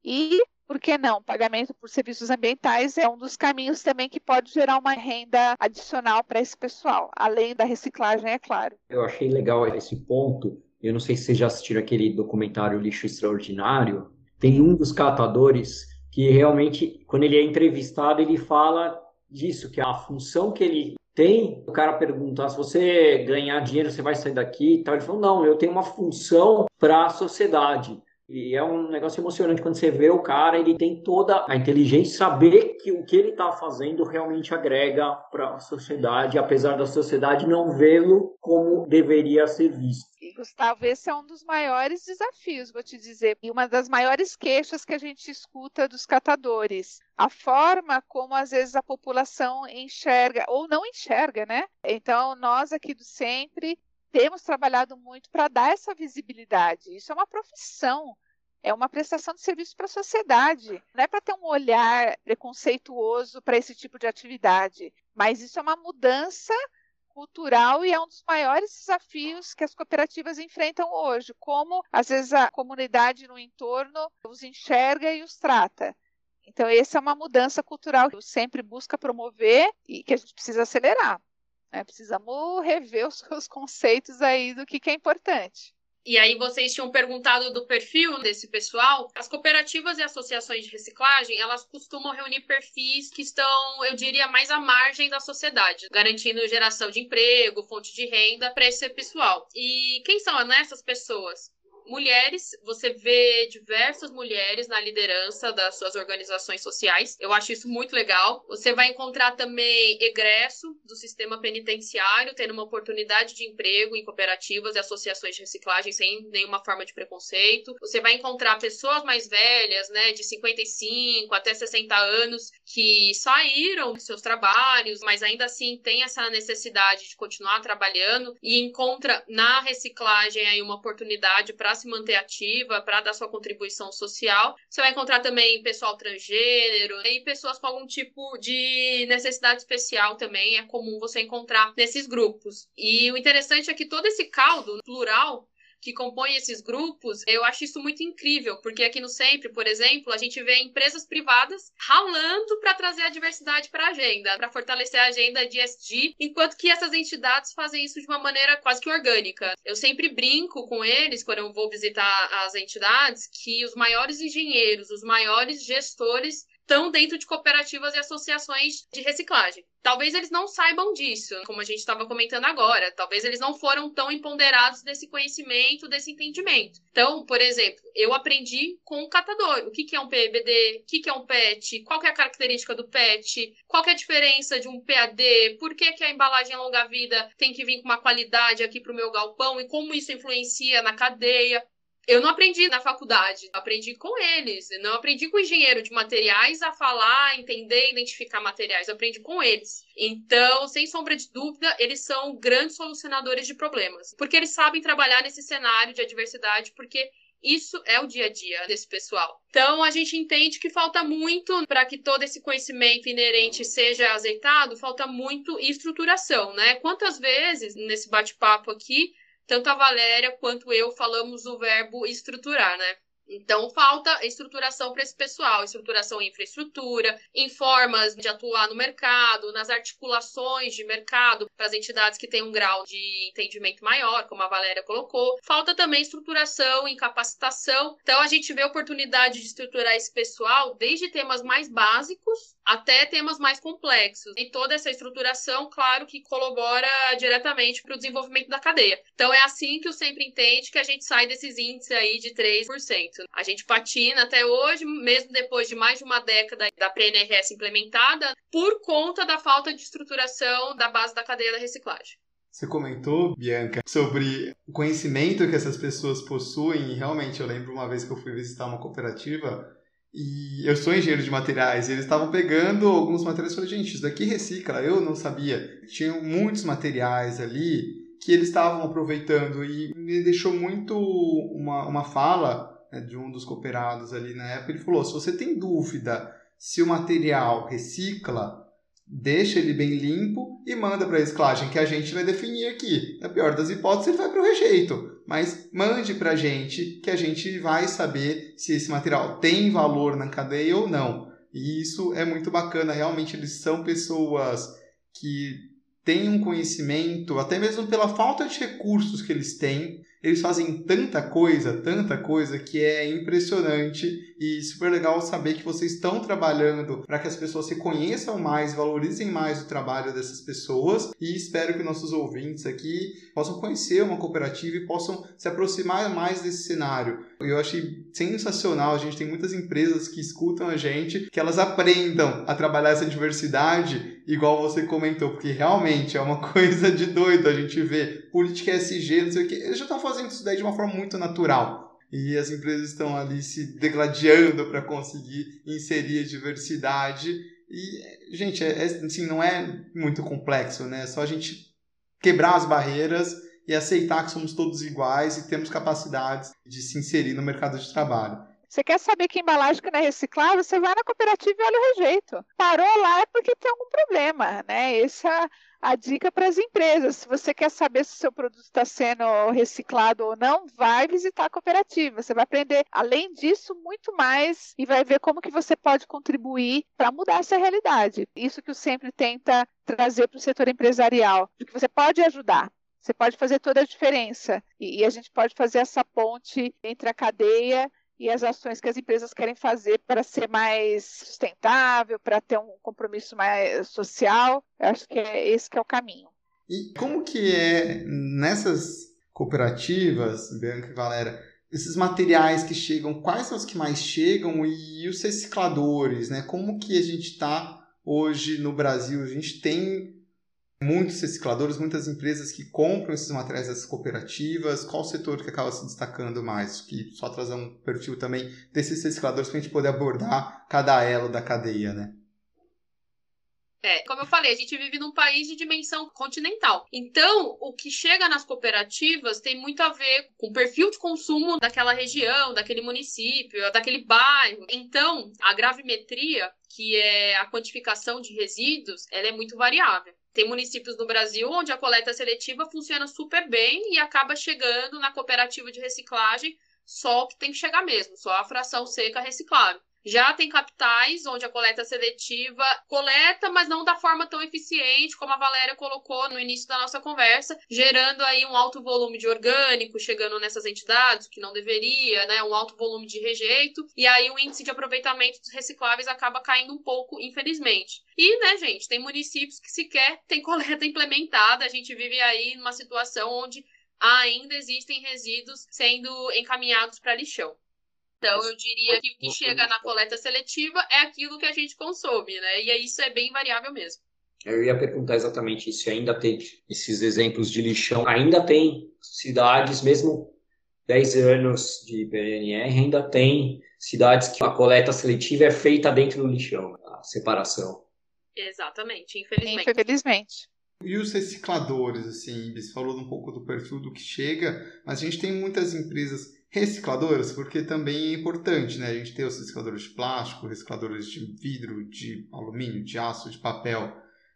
E, por que não? Pagamento por serviços ambientais é um dos caminhos também que pode gerar uma renda adicional para esse pessoal, além da reciclagem, é claro. Eu achei legal esse ponto. Eu não sei se vocês já assistiram aquele documentário Lixo Extraordinário, tem um dos catadores que realmente, quando ele é entrevistado, ele fala disso, que a função que ele tem, o cara pergunta, ah, se você ganhar dinheiro, você vai sair daqui e tal. Ele falou, não, eu tenho uma função para a sociedade. E é um negócio emocionante quando você vê o cara, ele tem toda a inteligência, saber que o que ele está fazendo realmente agrega para a sociedade, apesar da sociedade não vê-lo como deveria ser visto. Gustavo, esse é um dos maiores desafios, vou te dizer, e uma das maiores queixas que a gente escuta dos catadores. A forma como às vezes a população enxerga ou não enxerga, né? Então, nós aqui do Sempre temos trabalhado muito para dar essa visibilidade. Isso é uma profissão, é uma prestação de serviço para a sociedade. Não é para ter um olhar preconceituoso para esse tipo de atividade, mas isso é uma mudança cultural e é um dos maiores desafios que as cooperativas enfrentam hoje. Como, às vezes, a comunidade no entorno os enxerga e os trata. Então, essa é uma mudança cultural que sempre busca promover e que a gente precisa acelerar. Né? Precisamos rever os, os conceitos aí do que, que é importante. E aí vocês tinham perguntado do perfil desse pessoal. As cooperativas e associações de reciclagem, elas costumam reunir perfis que estão, eu diria, mais à margem da sociedade, garantindo geração de emprego, fonte de renda para esse pessoal. E quem são essas pessoas? Mulheres, você vê diversas mulheres na liderança das suas organizações sociais. Eu acho isso muito legal. Você vai encontrar também egresso do sistema penitenciário, tendo uma oportunidade de emprego em cooperativas e associações de reciclagem sem nenhuma forma de preconceito. Você vai encontrar pessoas mais velhas, né, de 55 até 60 anos, que saíram dos seus trabalhos, mas ainda assim tem essa necessidade de continuar trabalhando e encontra na reciclagem aí uma oportunidade para se manter ativa, para dar sua contribuição social. Você vai encontrar também pessoal transgênero e pessoas com algum tipo de necessidade especial também. É comum você encontrar nesses grupos. E o interessante é que todo esse caldo plural que compõem esses grupos, eu acho isso muito incrível, porque aqui no Sempre, por exemplo, a gente vê empresas privadas ralando para trazer a diversidade para a agenda, para fortalecer a agenda de ESG, enquanto que essas entidades fazem isso de uma maneira quase que orgânica. Eu sempre brinco com eles, quando eu vou visitar as entidades, que os maiores engenheiros, os maiores gestores estão dentro de cooperativas e associações de reciclagem. Talvez eles não saibam disso, como a gente estava comentando agora. Talvez eles não foram tão empoderados desse conhecimento, desse entendimento. Então, por exemplo, eu aprendi com o catador. O que, que é um PEBD? O que, que é um PET? Qual é a característica do PET? Qual é a diferença de um PAD? Por que, que a embalagem longa-vida tem que vir com uma qualidade aqui para o meu galpão? E como isso influencia na cadeia? Eu não aprendi na faculdade, aprendi com eles. Eu não aprendi com o engenheiro de materiais a falar, entender, identificar materiais. Eu aprendi com eles. Então, sem sombra de dúvida, eles são grandes solucionadores de problemas, porque eles sabem trabalhar nesse cenário de adversidade, porque isso é o dia a dia desse pessoal. Então, a gente entende que falta muito para que todo esse conhecimento inerente seja azeitado, falta muito estruturação, né? Quantas vezes nesse bate-papo aqui tanto a Valéria quanto eu falamos o verbo estruturar, né? Então, falta estruturação para esse pessoal, estruturação em infraestrutura, em formas de atuar no mercado, nas articulações de mercado para as entidades que têm um grau de entendimento maior, como a Valéria colocou. Falta também estruturação em capacitação. Então, a gente vê oportunidade de estruturar esse pessoal desde temas mais básicos até temas mais complexos. E toda essa estruturação, claro, que colabora diretamente para o desenvolvimento da cadeia. Então, é assim que eu sempre entende que a gente sai desses índices aí de 3%. A gente patina até hoje, mesmo depois de mais de uma década da PNRS implementada, por conta da falta de estruturação da base da cadeia da reciclagem. Você comentou, Bianca, sobre o conhecimento que essas pessoas possuem, e realmente eu lembro uma vez que eu fui visitar uma cooperativa e eu sou engenheiro de materiais, e eles estavam pegando alguns materiais e falei, gente, isso daqui recicla, eu não sabia. Tinham muitos materiais ali que eles estavam aproveitando e me deixou muito uma, uma fala né, de um dos cooperados ali na época, ele falou: se você tem dúvida se o material recicla, deixa ele bem limpo e manda para a reciclagem, que a gente vai definir aqui. Na pior das hipóteses, ele vai para o rejeito. Mas mande para a gente, que a gente vai saber se esse material tem valor na cadeia ou não. E isso é muito bacana. Realmente, eles são pessoas que têm um conhecimento, até mesmo pela falta de recursos que eles têm, eles fazem tanta coisa, tanta coisa que é impressionante e super legal saber que vocês estão trabalhando para que as pessoas se conheçam mais, valorizem mais o trabalho dessas pessoas e espero que nossos ouvintes aqui possam conhecer uma cooperativa e possam se aproximar mais desse cenário. Eu achei sensacional, a gente tem muitas empresas que escutam a gente, que elas aprendam a trabalhar essa diversidade, igual você comentou, porque realmente é uma coisa de doido a gente ver política SG, não sei o que, eles já estão fazendo isso daí de uma forma muito natural. E as empresas estão ali se degladiando para conseguir inserir a diversidade. E, gente, é, é, assim, não é muito complexo, né? É só a gente quebrar as barreiras e aceitar que somos todos iguais e temos capacidades de se inserir no mercado de trabalho. Você quer saber que embalagem que não é reciclável? Você vai na cooperativa e olha o rejeito. Parou lá é porque tem algum problema, né? Essa é a dica para as empresas. Se você quer saber se o seu produto está sendo reciclado ou não, vai visitar a cooperativa. Você vai aprender, além disso, muito mais e vai ver como que você pode contribuir para mudar essa realidade. Isso que o Sempre tenta trazer para o setor empresarial, que você pode ajudar. Você pode fazer toda a diferença e, e a gente pode fazer essa ponte entre a cadeia e as ações que as empresas querem fazer para ser mais sustentável, para ter um compromisso mais social. Eu acho que é esse que é o caminho. E como que é nessas cooperativas, Bianca e Valera, esses materiais que chegam, quais são os que mais chegam e, e os recicladores, né? Como que a gente está hoje no Brasil? A gente tem muitos recicladores, muitas empresas que compram esses materiais das cooperativas. Qual o setor que acaba se destacando mais? Que só trazer um perfil também desses recicladores para a gente poder abordar cada elo da cadeia, né? É, como eu falei, a gente vive num país de dimensão continental. Então, o que chega nas cooperativas tem muito a ver com o perfil de consumo daquela região, daquele município, daquele bairro. Então, a gravimetria, que é a quantificação de resíduos, ela é muito variável. Tem municípios no Brasil onde a coleta seletiva funciona super bem e acaba chegando na cooperativa de reciclagem só o que tem que chegar mesmo, só a fração seca reciclável. Já tem capitais onde a coleta seletiva coleta, mas não da forma tão eficiente como a Valéria colocou no início da nossa conversa, gerando aí um alto volume de orgânico chegando nessas entidades, que não deveria, né? Um alto volume de rejeito, e aí o índice de aproveitamento dos recicláveis acaba caindo um pouco, infelizmente. E, né, gente, tem municípios que sequer tem coleta implementada, a gente vive aí numa situação onde ainda existem resíduos sendo encaminhados para lixão. Então, eu diria que o que chega na coleta seletiva é aquilo que a gente consome, né? E isso é bem variável mesmo. Eu ia perguntar exatamente isso. Ainda tem esses exemplos de lixão. Ainda tem cidades, mesmo 10 anos de PNR, ainda tem cidades que a coleta seletiva é feita dentro do lixão, a separação. Exatamente, infelizmente. Infelizmente. E os recicladores, assim, você falou um pouco do perfil do que chega, mas a gente tem muitas empresas recicladoras, porque também é importante, né? A gente tem os recicladores de plástico, recicladores de vidro, de alumínio, de aço, de papel.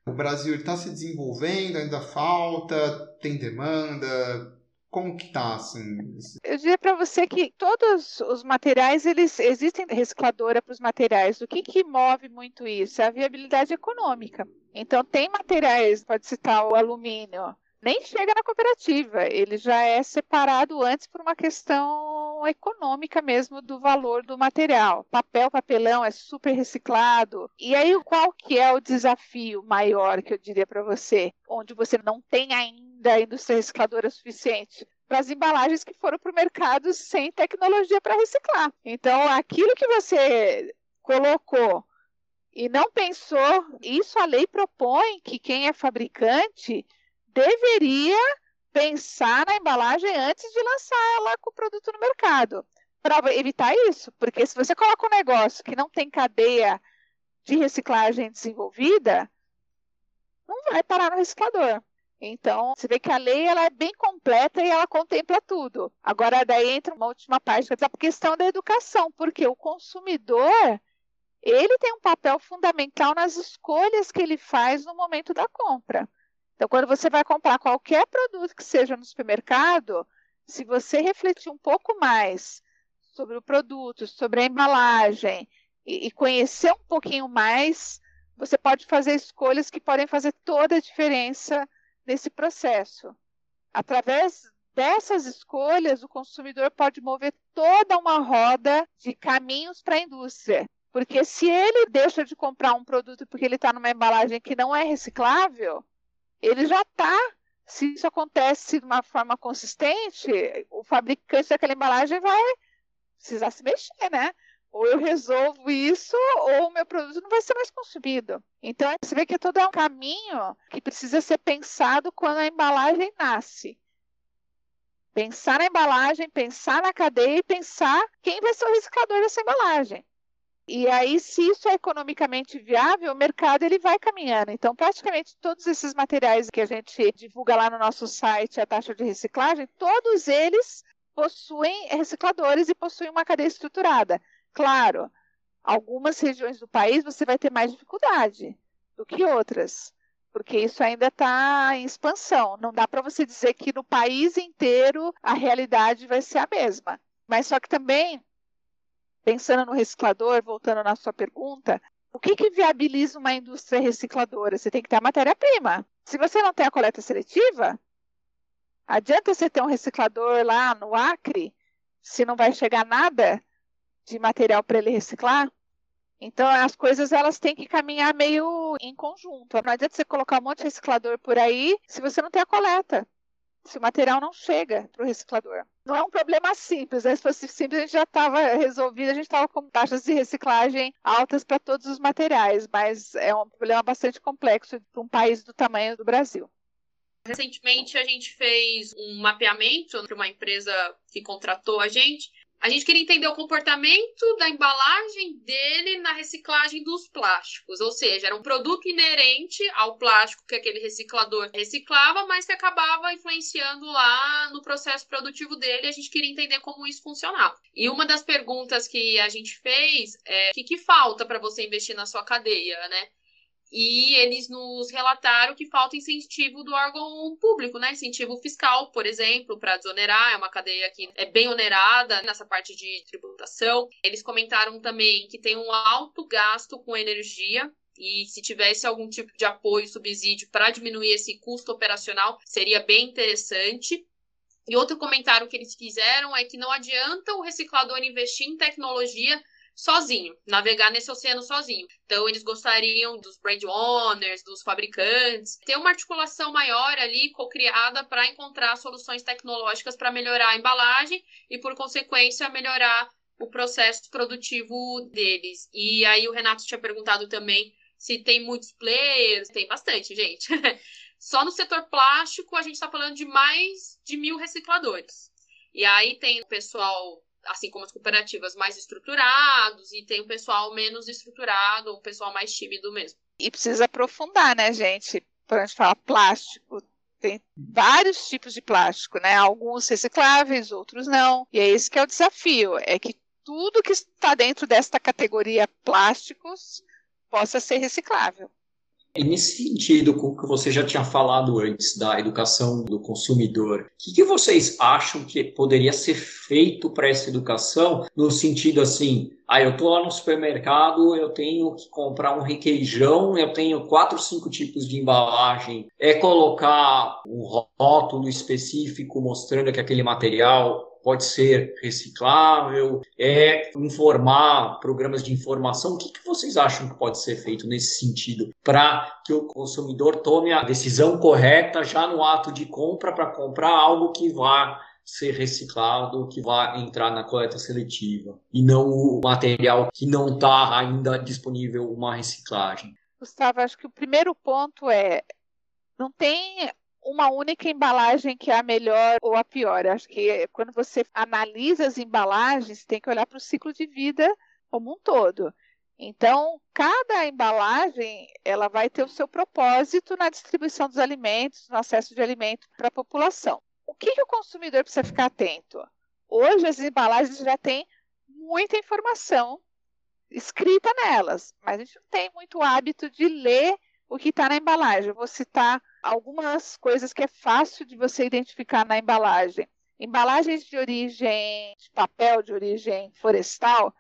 O Brasil está se desenvolvendo, ainda falta, tem demanda. Como que tá assim? Eu diria para você que todos os materiais eles existem recicladora para os materiais. O que que move muito isso? É a viabilidade econômica. Então tem materiais, pode citar o alumínio, nem chega na cooperativa, ele já é separado antes por uma questão econômica mesmo do valor do material. Papel, papelão é super reciclado. E aí qual que é o desafio maior que eu diria para você, onde você não tem ainda indústria recicladora suficiente? Para as embalagens que foram para o mercado sem tecnologia para reciclar. Então, aquilo que você colocou e não pensou, isso a lei propõe que quem é fabricante deveria pensar na embalagem antes de lançar ela com o produto no mercado, para evitar isso, porque se você coloca um negócio que não tem cadeia de reciclagem desenvolvida, não vai parar no reciclador. Então, você vê que a lei ela é bem completa e ela contempla tudo. Agora, daí entra uma última parte, que é a questão da educação, porque o consumidor ele tem um papel fundamental nas escolhas que ele faz no momento da compra. Então, quando você vai comprar qualquer produto que seja no supermercado, se você refletir um pouco mais sobre o produto, sobre a embalagem e, e conhecer um pouquinho mais, você pode fazer escolhas que podem fazer toda a diferença nesse processo. Através dessas escolhas, o consumidor pode mover toda uma roda de caminhos para a indústria. Porque se ele deixa de comprar um produto porque ele está numa embalagem que não é reciclável, ele já está. Se isso acontece de uma forma consistente, o fabricante daquela embalagem vai precisar se mexer, né? Ou eu resolvo isso, ou o meu produto não vai ser mais consumido. Então, você vê que todo é um caminho que precisa ser pensado quando a embalagem nasce. Pensar na embalagem, pensar na cadeia e pensar quem vai ser o reciclador dessa embalagem. E aí, se isso é economicamente viável, o mercado ele vai caminhando. Então, praticamente todos esses materiais que a gente divulga lá no nosso site, a taxa de reciclagem, todos eles possuem recicladores e possuem uma cadeia estruturada. Claro, algumas regiões do país você vai ter mais dificuldade do que outras, porque isso ainda está em expansão. Não dá para você dizer que no país inteiro a realidade vai ser a mesma. Mas só que também pensando no reciclador, voltando na sua pergunta, o que, que viabiliza uma indústria recicladora? Você tem que ter a matéria-prima. Se você não tem a coleta seletiva, adianta você ter um reciclador lá no Acre, se não vai chegar nada de material para ele reciclar? Então, as coisas elas têm que caminhar meio em conjunto. Não adianta você colocar um monte de reciclador por aí se você não tem a coleta. Se o material não chega para o reciclador. Não é um problema simples, né? se fosse simples a gente já estava resolvido, a gente estava com taxas de reciclagem altas para todos os materiais, mas é um problema bastante complexo para um país do tamanho do Brasil. Recentemente a gente fez um mapeamento para uma empresa que contratou a gente a gente queria entender o comportamento da embalagem dele na reciclagem dos plásticos, ou seja, era um produto inerente ao plástico que aquele reciclador reciclava, mas que acabava influenciando lá no processo produtivo dele. A gente queria entender como isso funcionava. E uma das perguntas que a gente fez é: o que, que falta para você investir na sua cadeia, né? E eles nos relataram que falta incentivo do órgão público, né? Incentivo fiscal, por exemplo, para desonerar. É uma cadeia que é bem onerada nessa parte de tributação. Eles comentaram também que tem um alto gasto com energia. E se tivesse algum tipo de apoio, subsídio para diminuir esse custo operacional, seria bem interessante. E outro comentário que eles fizeram é que não adianta o reciclador investir em tecnologia sozinho, navegar nesse oceano sozinho. Então, eles gostariam dos brand owners, dos fabricantes, ter uma articulação maior ali, co-criada, para encontrar soluções tecnológicas para melhorar a embalagem e, por consequência, melhorar o processo produtivo deles. E aí, o Renato tinha perguntado também se tem muitos players. Tem bastante, gente. Só no setor plástico, a gente está falando de mais de mil recicladores. E aí tem o pessoal assim como as cooperativas, mais estruturados e tem o pessoal menos estruturado, o pessoal mais tímido mesmo. E precisa aprofundar, né, gente? Quando a gente fala plástico, tem vários tipos de plástico, né? Alguns recicláveis, outros não. E é esse que é o desafio, é que tudo que está dentro desta categoria plásticos possa ser reciclável. E nesse sentido, com o que você já tinha falado antes da educação do consumidor, o que, que vocês acham que poderia ser feito para essa educação no sentido assim, ah, eu estou lá no supermercado, eu tenho que comprar um requeijão, eu tenho quatro, cinco tipos de embalagem. É colocar um rótulo específico mostrando que aquele material pode ser reciclável, é informar programas de informação. O que, que vocês acham que pode ser feito nesse sentido para que o consumidor tome a decisão correta já no ato de compra para comprar algo que vá ser reciclado, que vai entrar na coleta seletiva e não o material que não está ainda disponível uma reciclagem. Gustavo, acho que o primeiro ponto é não tem uma única embalagem que é a melhor ou a pior. Acho que quando você analisa as embalagens, tem que olhar para o ciclo de vida como um todo. Então, cada embalagem ela vai ter o seu propósito na distribuição dos alimentos, no acesso de alimento para a população. O que, que o consumidor precisa ficar atento? Hoje as embalagens já têm muita informação escrita nelas, mas a gente não tem muito hábito de ler o que está na embalagem. Eu vou citar algumas coisas que é fácil de você identificar na embalagem. Embalagens de origem de papel, de origem florestal,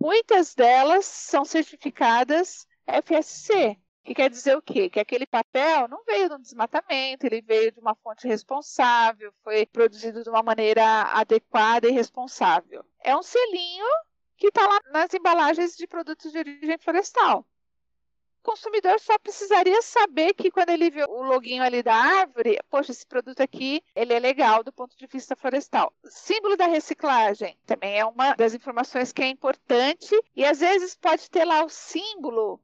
muitas delas são certificadas FSC, que quer dizer o quê? Que aquele papel não veio de um desmatamento, ele veio de uma fonte responsável, foi produzido de uma maneira adequada e responsável. É um selinho que está lá nas embalagens de produtos de origem florestal. Consumidor só precisaria saber que quando ele vê o loginho ali da árvore, poxa, esse produto aqui, ele é legal do ponto de vista florestal. Símbolo da reciclagem também é uma das informações que é importante e às vezes pode ter lá o símbolo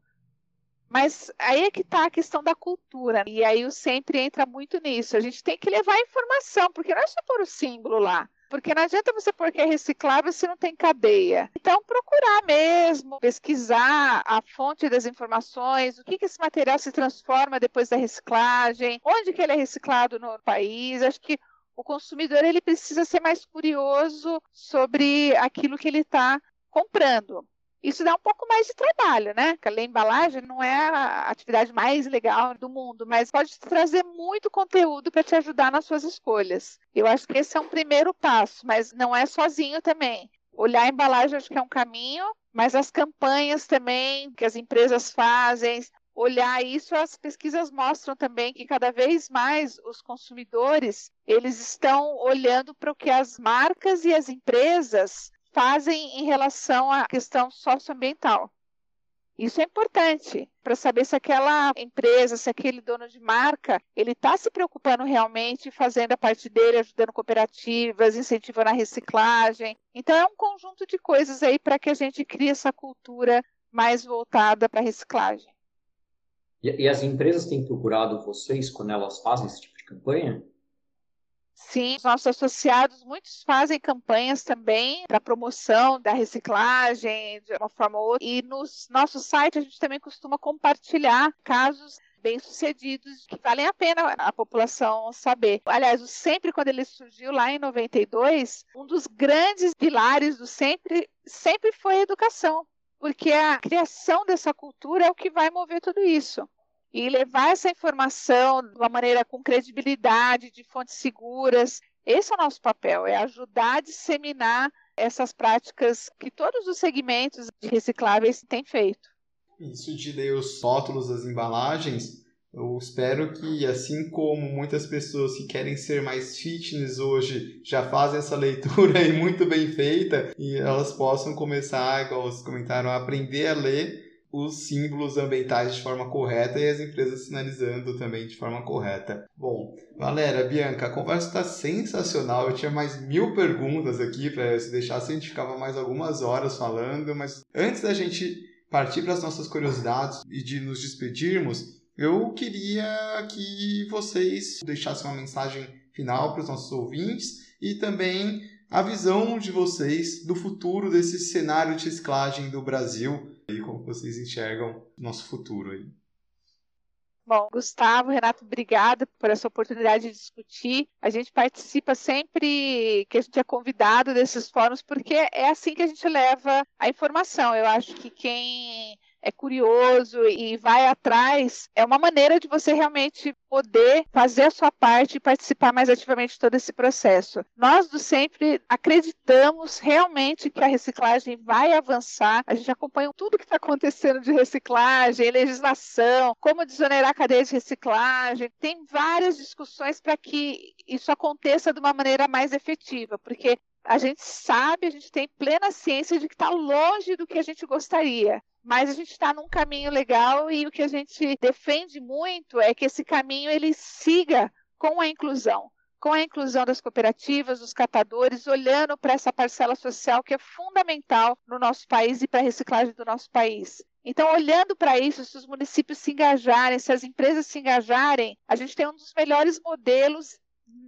mas aí é que está a questão da cultura. E aí o sempre entra muito nisso. A gente tem que levar informação, porque não é só pôr o símbolo lá. Porque não adianta você pôr que é reciclável se não tem cadeia. Então, procurar mesmo, pesquisar a fonte das informações, o que, que esse material se transforma depois da reciclagem, onde que ele é reciclado no país. Acho que o consumidor ele precisa ser mais curioso sobre aquilo que ele está comprando. Isso dá um pouco mais de trabalho, né? Porque embalagem não é a atividade mais legal do mundo, mas pode trazer muito conteúdo para te ajudar nas suas escolhas. Eu acho que esse é um primeiro passo, mas não é sozinho também. Olhar a embalagem acho que é um caminho, mas as campanhas também que as empresas fazem, olhar isso, as pesquisas mostram também que cada vez mais os consumidores, eles estão olhando para o que as marcas e as empresas fazem em relação à questão socioambiental. Isso é importante para saber se aquela empresa, se aquele dono de marca, ele está se preocupando realmente, fazendo a parte dele, ajudando cooperativas, incentivando a reciclagem. Então é um conjunto de coisas aí para que a gente crie essa cultura mais voltada para a reciclagem. E, e as empresas têm procurado vocês quando elas fazem esse tipo de campanha? Sim, os nossos associados, muitos fazem campanhas também para promoção da reciclagem de uma forma ou outra. E no nosso site a gente também costuma compartilhar casos bem-sucedidos que valem a pena a população saber. Aliás, o Sempre, quando ele surgiu lá em 92, um dos grandes pilares do Sempre sempre foi a educação, porque a criação dessa cultura é o que vai mover tudo isso e levar essa informação de uma maneira com credibilidade, de fontes seguras. Esse é o nosso papel, é ajudar a disseminar essas práticas que todos os segmentos de recicláveis têm feito. Isso de ler os rótulos das embalagens, eu espero que, assim como muitas pessoas que querem ser mais fitness hoje já fazem essa leitura aí muito bem feita, e elas possam começar, igual vocês comentaram, a aprender a ler os símbolos ambientais de forma correta e as empresas sinalizando também de forma correta. Bom, Valéria, Bianca, a conversa está sensacional. Eu tinha mais mil perguntas aqui para se deixasse a gente ficava mais algumas horas falando, mas antes da gente partir para as nossas curiosidades e de nos despedirmos, eu queria que vocês deixassem uma mensagem final para os nossos ouvintes e também a visão de vocês do futuro desse cenário de reciclagem do Brasil e como vocês enxergam nosso futuro aí. Bom, Gustavo, Renato, obrigada por essa oportunidade de discutir. A gente participa sempre que a gente é convidado desses fóruns, porque é assim que a gente leva a informação. Eu acho que quem é curioso e vai atrás, é uma maneira de você realmente poder fazer a sua parte e participar mais ativamente de todo esse processo. Nós do sempre acreditamos realmente que a reciclagem vai avançar. A gente acompanha tudo que está acontecendo de reciclagem, legislação, como desonerar a cadeia de reciclagem. Tem várias discussões para que isso aconteça de uma maneira mais efetiva, porque a gente sabe, a gente tem plena ciência de que está longe do que a gente gostaria mas a gente está num caminho legal e o que a gente defende muito é que esse caminho ele siga com a inclusão, com a inclusão das cooperativas, dos catadores, olhando para essa parcela social que é fundamental no nosso país e para a reciclagem do nosso país. Então, olhando para isso, se os municípios se engajarem, se as empresas se engajarem, a gente tem um dos melhores modelos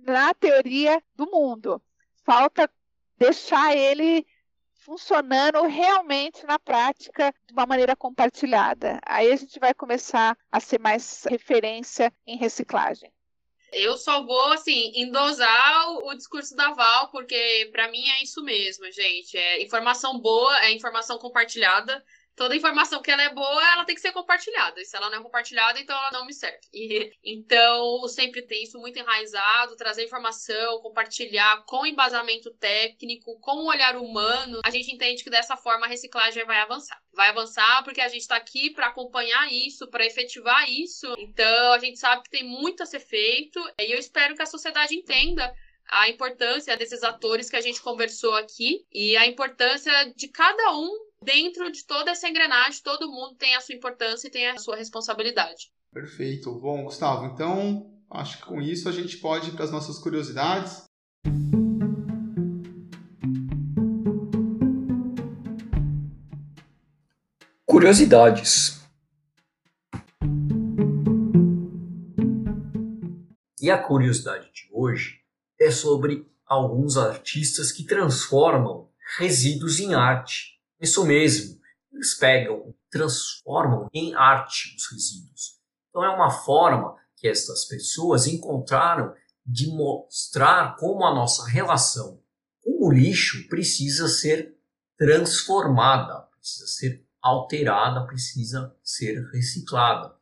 na teoria do mundo. Falta deixar ele funcionando realmente na prática de uma maneira compartilhada. Aí a gente vai começar a ser mais referência em reciclagem. Eu só vou, assim, endosar o, o discurso da Val, porque para mim é isso mesmo, gente. É informação boa, é informação compartilhada toda informação que ela é boa, ela tem que ser compartilhada. E se ela não é compartilhada, então ela não me serve. E, então, sempre tem isso muito enraizado, trazer informação, compartilhar com embasamento técnico, com um olhar humano. A gente entende que dessa forma a reciclagem vai avançar. Vai avançar porque a gente está aqui para acompanhar isso, para efetivar isso. Então, a gente sabe que tem muito a ser feito e eu espero que a sociedade entenda a importância desses atores que a gente conversou aqui e a importância de cada um dentro de toda essa engrenagem, todo mundo tem a sua importância e tem a sua responsabilidade. Perfeito. Bom, Gustavo, então acho que com isso a gente pode ir para as nossas curiosidades. Curiosidades. E a curiosidade de hoje é sobre alguns artistas que transformam resíduos em arte. Isso mesmo, eles pegam, transformam em arte os resíduos. Então é uma forma que estas pessoas encontraram de mostrar como a nossa relação com o lixo precisa ser transformada, precisa ser alterada, precisa ser reciclada.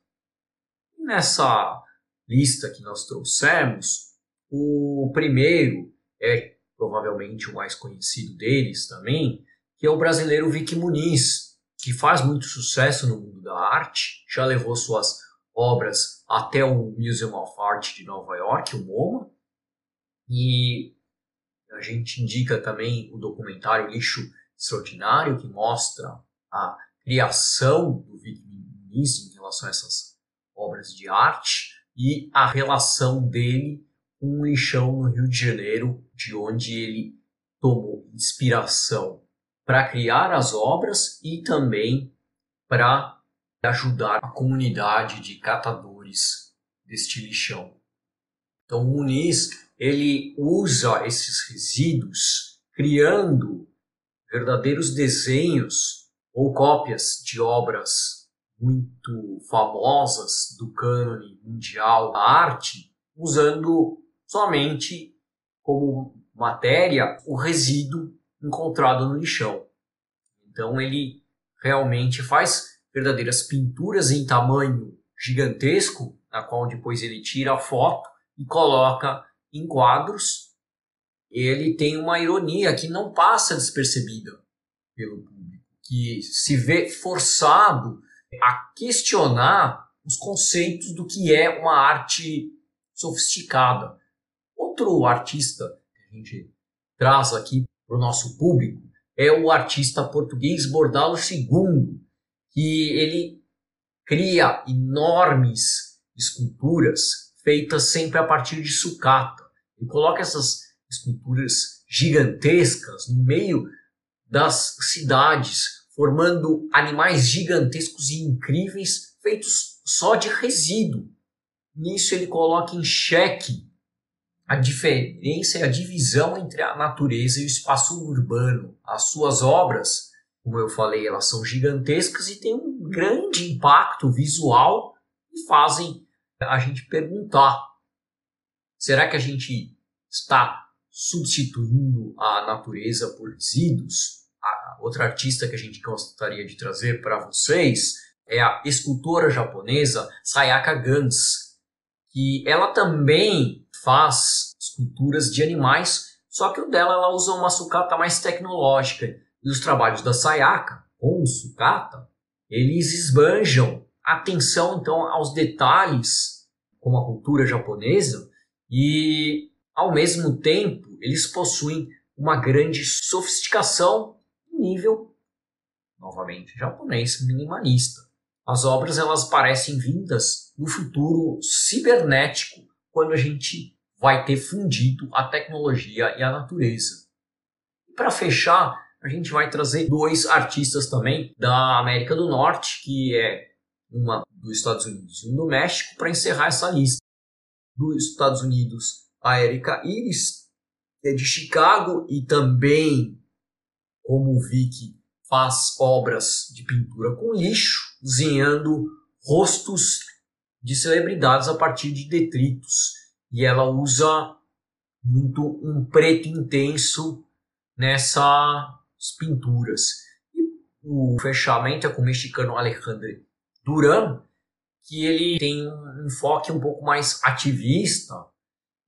Nessa lista que nós trouxemos, o primeiro é provavelmente o mais conhecido deles também, que é o brasileiro Vicky Muniz, que faz muito sucesso no mundo da arte, já levou suas obras até o Museum of Art de Nova York, o MoMA, e a gente indica também o documentário Lixo Extraordinário, que mostra a criação do Victor Muniz em relação a essas obras de arte e a relação dele com o lixão no Rio de Janeiro, de onde ele tomou inspiração para criar as obras e também para ajudar a comunidade de catadores deste lixão. Então, o Muniz ele usa esses resíduos criando verdadeiros desenhos ou cópias de obras muito famosas do cânone mundial da arte, usando somente como matéria o resíduo encontrado no lixão. Então ele realmente faz verdadeiras pinturas em tamanho gigantesco, na qual depois ele tira a foto e coloca em quadros. Ele tem uma ironia que não passa despercebida pelo público, que se vê forçado a questionar os conceitos do que é uma arte sofisticada. Outro artista que a gente traz aqui para o nosso público é o artista português Bordalo II, que ele cria enormes esculturas feitas sempre a partir de sucata. Ele coloca essas esculturas gigantescas no meio das cidades, formando animais gigantescos e incríveis feitos só de resíduo. Nisso ele coloca em xeque a diferença e a divisão entre a natureza e o espaço urbano. As suas obras, como eu falei, elas são gigantescas e têm um grande impacto visual e fazem a gente perguntar: será que a gente está substituindo a natureza por resíduos? A outra artista que a gente gostaria de trazer para vocês é a escultora japonesa Sayaka Gans, que ela também faz esculturas de animais, só que o dela ela usa uma sucata mais tecnológica. E os trabalhos da Sayaka com sucata, eles esbanjam atenção então aos detalhes como a cultura japonesa e ao mesmo tempo eles possuem uma grande sofisticação nível novamente japonês minimalista. As obras elas parecem vindas do futuro cibernético, quando a gente vai ter fundido a tecnologia e a natureza. Para fechar, a gente vai trazer dois artistas também da América do Norte, que é uma dos Estados Unidos e um do México, para encerrar essa lista. Dos Estados Unidos, a Erika Iris, é de Chicago e também, como o Vicky faz obras de pintura com lixo, desenhando rostos de celebridades a partir de detritos. E ela usa muito um preto intenso nessas pinturas. E o fechamento é com o mexicano Alejandro Duran, que ele tem um enfoque um pouco mais ativista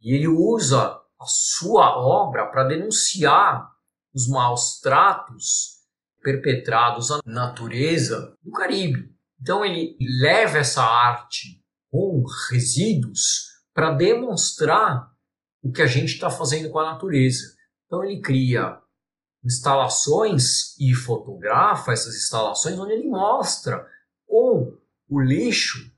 e ele usa a sua obra para denunciar os maus tratos perpetrados à natureza do Caribe. Então ele leva essa arte com resíduos para demonstrar o que a gente está fazendo com a natureza. Então ele cria instalações e fotografa essas instalações onde ele mostra com o lixo,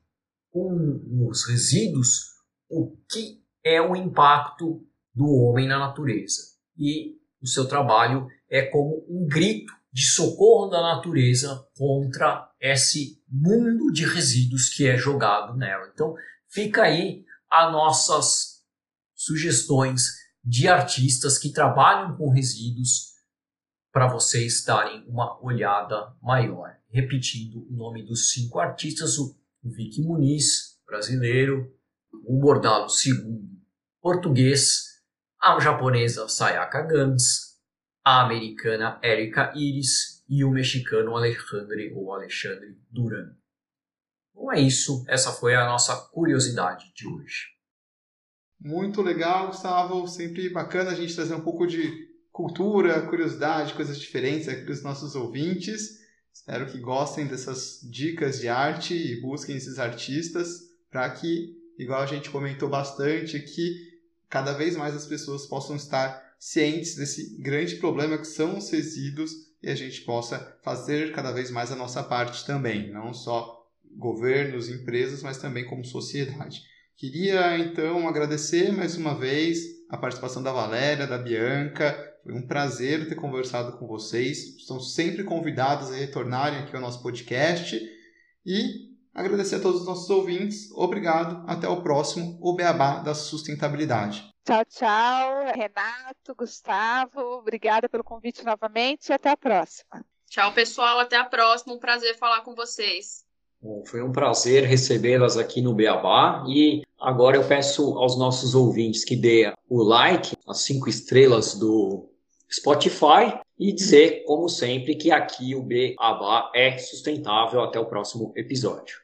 com os resíduos, o que é o impacto do homem na natureza. E o seu trabalho é como um grito de socorro da natureza contra esse mundo de resíduos que é jogado nela. Então, fica aí as nossas sugestões de artistas que trabalham com resíduos para vocês darem uma olhada maior. Repetindo o nome dos cinco artistas: o Vicky Muniz, brasileiro, o Bordalo II, português, a japonesa Sayaka Gans, a americana Erika Iris e o mexicano Alejandre ou Alexandre Duran. Bom, é isso. Essa foi a nossa curiosidade de hoje. Muito legal, Gustavo. Sempre bacana a gente trazer um pouco de cultura, curiosidade, coisas diferentes aqui para os nossos ouvintes. Espero que gostem dessas dicas de arte e busquem esses artistas para que, igual a gente comentou bastante aqui, cada vez mais as pessoas possam estar cientes desse grande problema que são os resíduos e a gente possa fazer cada vez mais a nossa parte também, não só governos, empresas, mas também como sociedade. Queria então agradecer mais uma vez a participação da Valéria, da Bianca. Foi um prazer ter conversado com vocês. Estão sempre convidados a retornarem aqui ao nosso podcast. E agradecer a todos os nossos ouvintes. Obrigado. Até o próximo O Beabá da Sustentabilidade. Tchau, tchau. Renato, Gustavo, obrigada pelo convite novamente e até a próxima. Tchau, pessoal. Até a próxima. Um prazer falar com vocês. Bom, foi um prazer recebê-las aqui no Beabá e agora eu peço aos nossos ouvintes que dê o like, as cinco estrelas do Spotify e dizer, como sempre, que aqui o Beabá é sustentável. Até o próximo episódio.